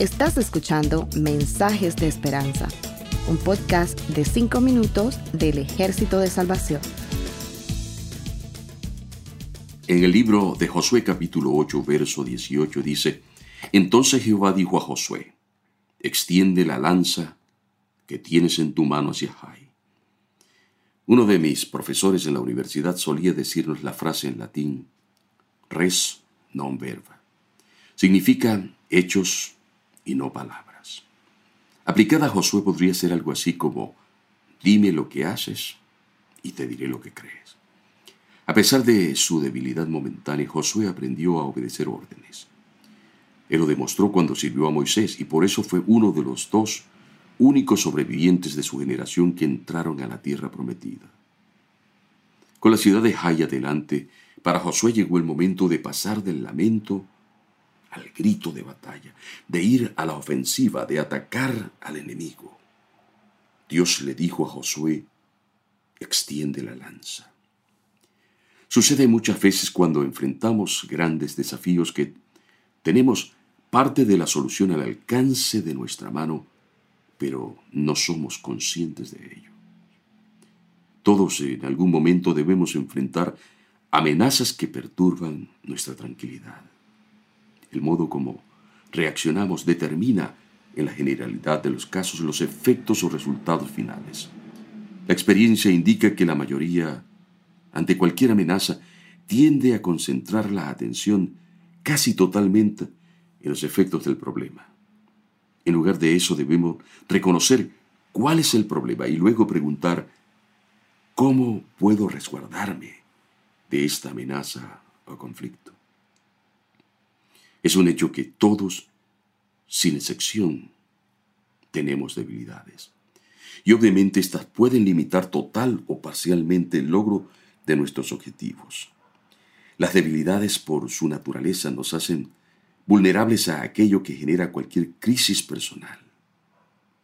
Estás escuchando Mensajes de Esperanza, un podcast de 5 minutos del Ejército de Salvación. En el libro de Josué capítulo 8, verso 18 dice, Entonces Jehová dijo a Josué, extiende la lanza que tienes en tu mano hacia Jai. Uno de mis profesores en la universidad solía decirnos la frase en latín, res non verba. Significa hechos y no palabras. Aplicada a Josué podría ser algo así como, dime lo que haces y te diré lo que crees. A pesar de su debilidad momentánea, Josué aprendió a obedecer órdenes. Él lo demostró cuando sirvió a Moisés y por eso fue uno de los dos únicos sobrevivientes de su generación que entraron a la tierra prometida. Con la ciudad de Jai adelante, para Josué llegó el momento de pasar del lamento al grito de batalla, de ir a la ofensiva, de atacar al enemigo. Dios le dijo a Josué, extiende la lanza. Sucede muchas veces cuando enfrentamos grandes desafíos que tenemos parte de la solución al alcance de nuestra mano, pero no somos conscientes de ello. Todos en algún momento debemos enfrentar amenazas que perturban nuestra tranquilidad. El modo como reaccionamos determina en la generalidad de los casos los efectos o resultados finales. La experiencia indica que la mayoría, ante cualquier amenaza, tiende a concentrar la atención casi totalmente en los efectos del problema. En lugar de eso debemos reconocer cuál es el problema y luego preguntar, ¿cómo puedo resguardarme de esta amenaza o conflicto? Es un hecho que todos, sin excepción, tenemos debilidades. Y obviamente estas pueden limitar total o parcialmente el logro de nuestros objetivos. Las debilidades por su naturaleza nos hacen vulnerables a aquello que genera cualquier crisis personal,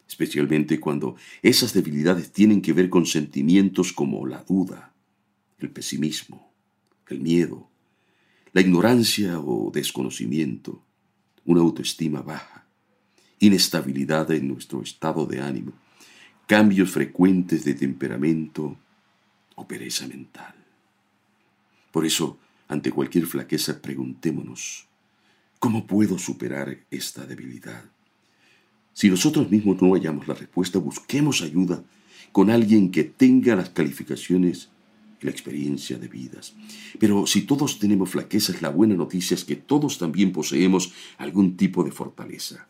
especialmente cuando esas debilidades tienen que ver con sentimientos como la duda, el pesimismo, el miedo, la ignorancia o desconocimiento, una autoestima baja, inestabilidad en nuestro estado de ánimo, cambios frecuentes de temperamento o pereza mental. Por eso, ante cualquier flaqueza, preguntémonos, ¿cómo puedo superar esta debilidad? Si nosotros mismos no hallamos la respuesta, busquemos ayuda con alguien que tenga las calificaciones la experiencia de vidas. Pero si todos tenemos flaquezas, la buena noticia es que todos también poseemos algún tipo de fortaleza.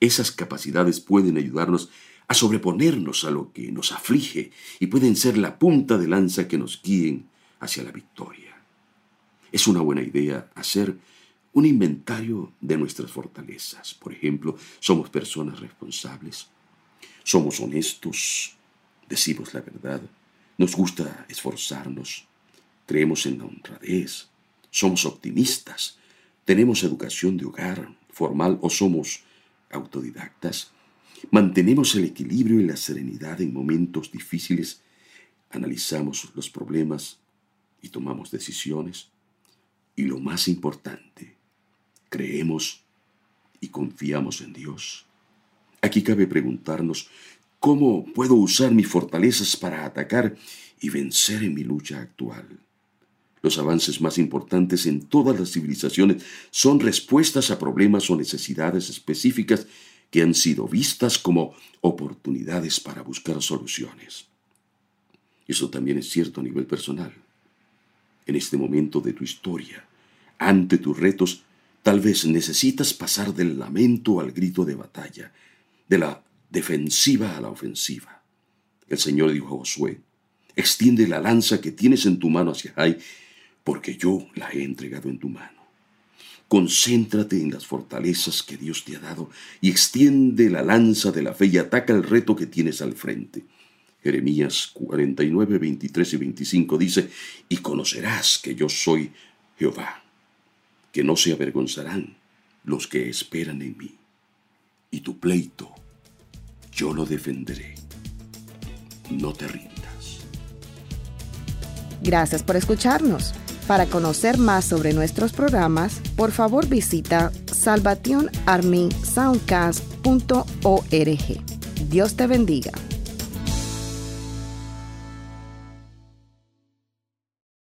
Esas capacidades pueden ayudarnos a sobreponernos a lo que nos aflige y pueden ser la punta de lanza que nos guíen hacia la victoria. Es una buena idea hacer un inventario de nuestras fortalezas. Por ejemplo, somos personas responsables, somos honestos, decimos la verdad, nos gusta esforzarnos, creemos en la honradez, somos optimistas, tenemos educación de hogar formal o somos autodidactas, mantenemos el equilibrio y la serenidad en momentos difíciles, analizamos los problemas y tomamos decisiones. Y lo más importante, creemos y confiamos en Dios. Aquí cabe preguntarnos ¿Cómo puedo usar mis fortalezas para atacar y vencer en mi lucha actual? Los avances más importantes en todas las civilizaciones son respuestas a problemas o necesidades específicas que han sido vistas como oportunidades para buscar soluciones. Eso también es cierto a nivel personal. En este momento de tu historia, ante tus retos, tal vez necesitas pasar del lamento al grito de batalla, de la defensiva a la ofensiva. El Señor dijo a Josué, extiende la lanza que tienes en tu mano hacia Jai, porque yo la he entregado en tu mano. Concéntrate en las fortalezas que Dios te ha dado y extiende la lanza de la fe y ataca el reto que tienes al frente. Jeremías 49, 23 y 25 dice, y conocerás que yo soy Jehová, que no se avergonzarán los que esperan en mí. Y tu pleito yo lo defenderé. No te rindas. Gracias por escucharnos. Para conocer más sobre nuestros programas, por favor visita salvationarmysoundcast.org. Dios te bendiga.